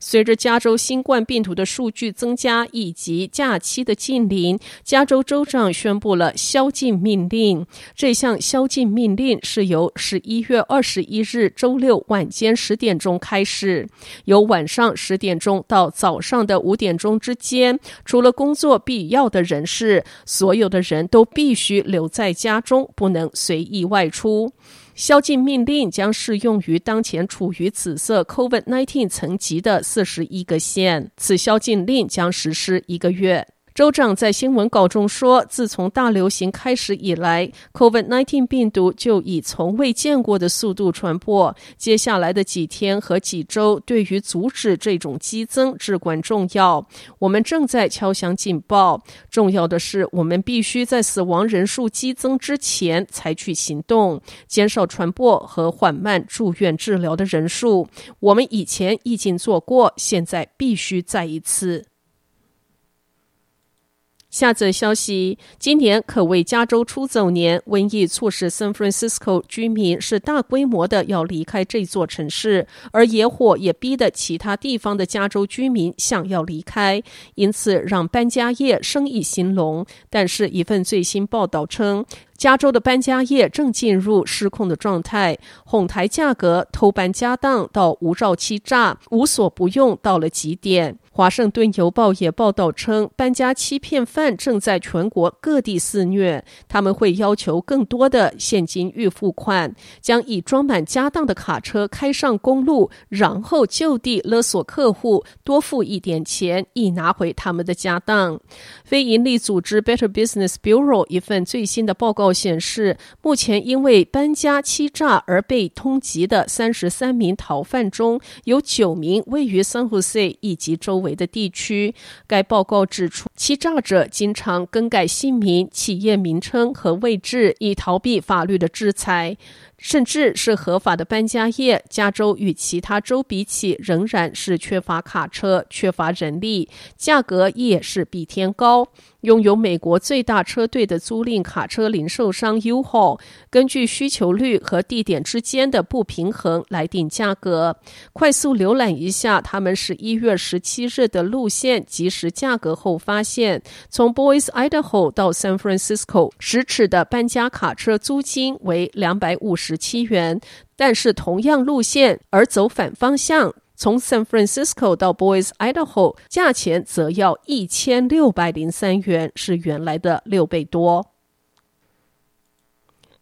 随着加州新冠病毒的数据增加以及假期的近临，加州州长宣布了宵禁命令。这项宵禁命令是由十一月二十一日周六晚间十点钟开始，由晚上十点钟到早上的五点钟之间，除了工作必要的人士，所有的人都必须留在家中，不能随意外出。宵禁命令将适用于当前处于紫色 COVID-19 层级的四十一个县。此宵禁令将实施一个月。州长在新闻稿中说：“自从大流行开始以来，COVID-19 病毒就以从未见过的速度传播。接下来的几天和几周对于阻止这种激增至关重要。我们正在敲响警报。重要的是，我们必须在死亡人数激增之前采取行动，减少传播和缓慢住院治疗的人数。我们以前已经做过，现在必须再一次。”下则消息：今年可谓加州出走年，瘟疫促使 San Francisco 居民是大规模的要离开这座城市，而野火也逼得其他地方的加州居民想要离开，因此让搬家业生意兴隆。但是，一份最新报道称，加州的搬家业正进入失控的状态，哄抬价格、偷搬家当到无照欺诈、无所不用到了极点。华盛顿邮报也报道称，搬家欺骗犯正在全国各地肆虐。他们会要求更多的现金预付款，将已装满家当的卡车开上公路，然后就地勒索客户多付一点钱，以拿回他们的家当。非营利组织 Better Business Bureau 一份最新的报告显示，目前因为搬家欺诈而被通缉的三十三名逃犯中，有九名位于 San Jose 以及周围的地区，该报告指出，欺诈者经常更改姓名、企业名称和位置，以逃避法律的制裁。甚至是合法的搬家业，加州与其他州比起，仍然是缺乏卡车、缺乏人力，价格也是比天高。拥有美国最大车队的租赁卡车零售商 U-Haul，根据需求率和地点之间的不平衡来定价格。快速浏览一下他们十一月十七日的路线及时价格后，发现从 Boise Idaho 到 San Francisco 十尺的搬家卡车租金为两百五十七元，但是同样路线而走反方向。从 San Francisco 到 Boise Idaho，价钱则要一千六百零三元，是原来的六倍多。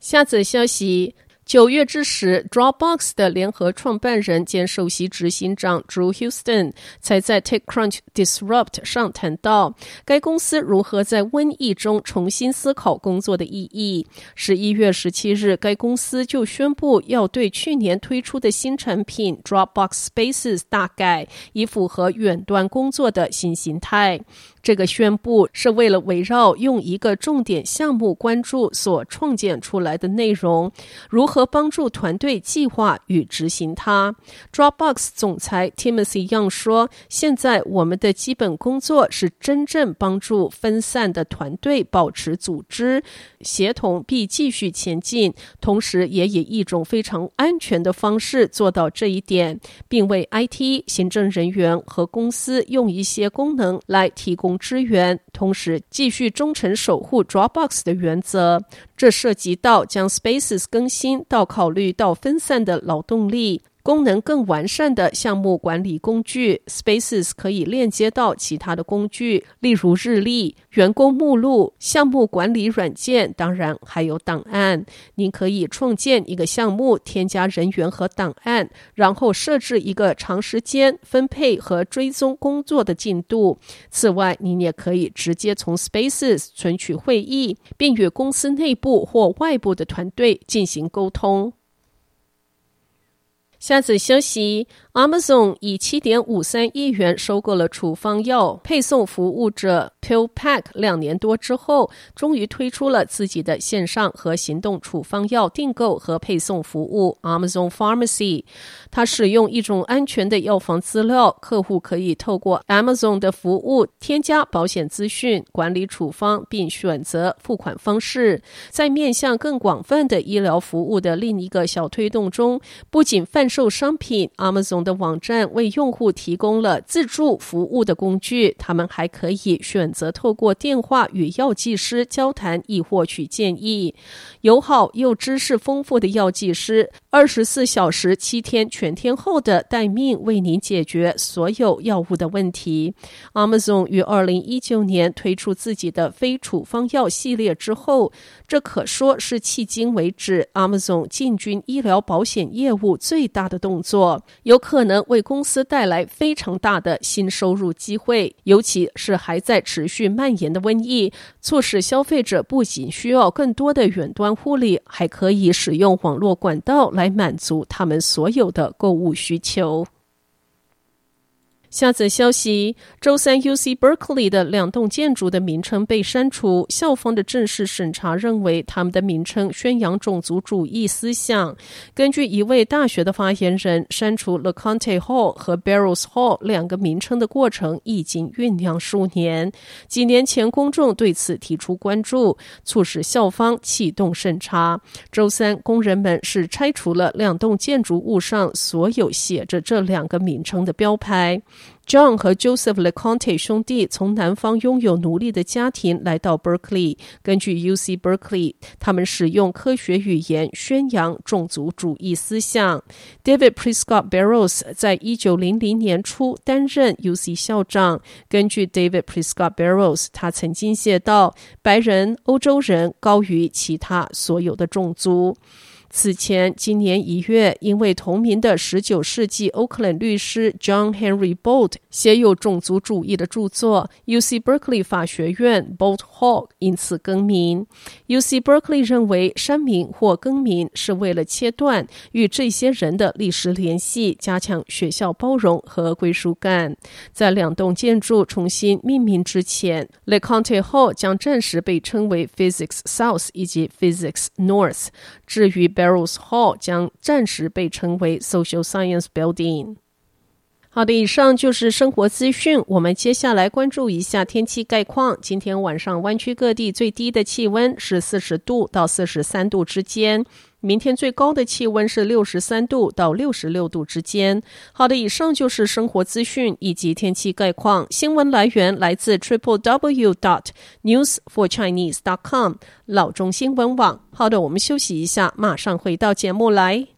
下则消息。九月之时，Dropbox 的联合创办人兼首席执行长 Drew Houston 才在 TechCrunch Disrupt 上谈到，该公司如何在瘟疫中重新思考工作的意义。十一月十七日，该公司就宣布要对去年推出的新产品 Dropbox Spaces 大改，以符合远端工作的新形态。这个宣布是为了围绕用一个重点项目关注所创建出来的内容，如何和帮助团队计划与执行它。Dropbox 总裁 Timothy Young 说：“现在我们的基本工作是真正帮助分散的团队保持组织协同并继续前进，同时也以一种非常安全的方式做到这一点，并为 IT 行政人员和公司用一些功能来提供。”支援，同时继续忠诚守护 Dropbox 的原则。这涉及到将 Spaces 更新到考虑到分散的劳动力。功能更完善的项目管理工具，Spaces 可以链接到其他的工具，例如日历、员工目录、项目管理软件，当然还有档案。您可以创建一个项目，添加人员和档案，然后设置一个长时间分配和追踪工作的进度。此外，您也可以直接从 Spaces 存取会议，并与公司内部或外部的团队进行沟通。下次休息。Amazon 以七点五三亿元收购了处方药配送服务者 PillPack，两年多之后，终于推出了自己的线上和行动处方药订购和配送服务 Amazon Pharmacy。它使用一种安全的药房资料，客户可以透过 Amazon 的服务添加保险资讯、管理处方，并选择付款方式。在面向更广泛的医疗服务的另一个小推动中，不仅贩售商品，Amazon 的网站为用户提供了自助服务的工具，他们还可以选择透过电话与药剂师交谈，以获取建议。友好又知识丰富的药剂师，二十四小时、七天全天候的待命，为您解决所有药物的问题。Amazon 于二零一九年推出自己的非处方药系列之后，这可说是迄今为止 Amazon 进军医疗保险业务最大的动作，有可可能为公司带来非常大的新收入机会。尤其是还在持续蔓延的瘟疫，促使消费者不仅需要更多的远端护理，还可以使用网络管道来满足他们所有的购物需求。下则消息：周三，UC Berkeley 的两栋建筑的名称被删除。校方的正式审查认为，他们的名称宣扬种族主义思想。根据一位大学的发言人，删除 LeConte Hall 和 Barrows Hall 两个名称的过程已经酝酿数年。几年前，公众对此提出关注，促使校方启动审查。周三，工人们是拆除了两栋建筑物上所有写着这两个名称的标牌。John 和 Joseph LeConte 兄弟从南方拥有奴隶的家庭来到 Berkeley。根据 UC Berkeley，他们使用科学语言宣扬种族主义思想。David Prescott Barrows 在一九零零年初担任 UC 校长。根据 David Prescott Barrows，他曾经写道：“白人、欧洲人高于其他所有的种族。”此前，今年一月，因为同名的十九世纪欧克兰律师 John Henry Bolt 写有种族主义的著作，UC Berkeley 法学院 Bolt Hall 因此更名。UC Berkeley 认为删名或更名是为了切断与这些人的历史联系，加强学校包容和归属感。在两栋建筑重新命名之前，LeConte Hall 将暂时被称为 Physics South 以及 Physics North。至于 Barrows Hall 将暂时被称为 Social Science Building。好的，以上就是生活资讯。我们接下来关注一下天气概况。今天晚上湾区各地最低的气温是四十度到四十三度之间，明天最高的气温是六十三度到六十六度之间。好的，以上就是生活资讯以及天气概况。新闻来源来自 Triple W dot News for Chinese dot com 老中新闻网。好的，我们休息一下，马上回到节目来。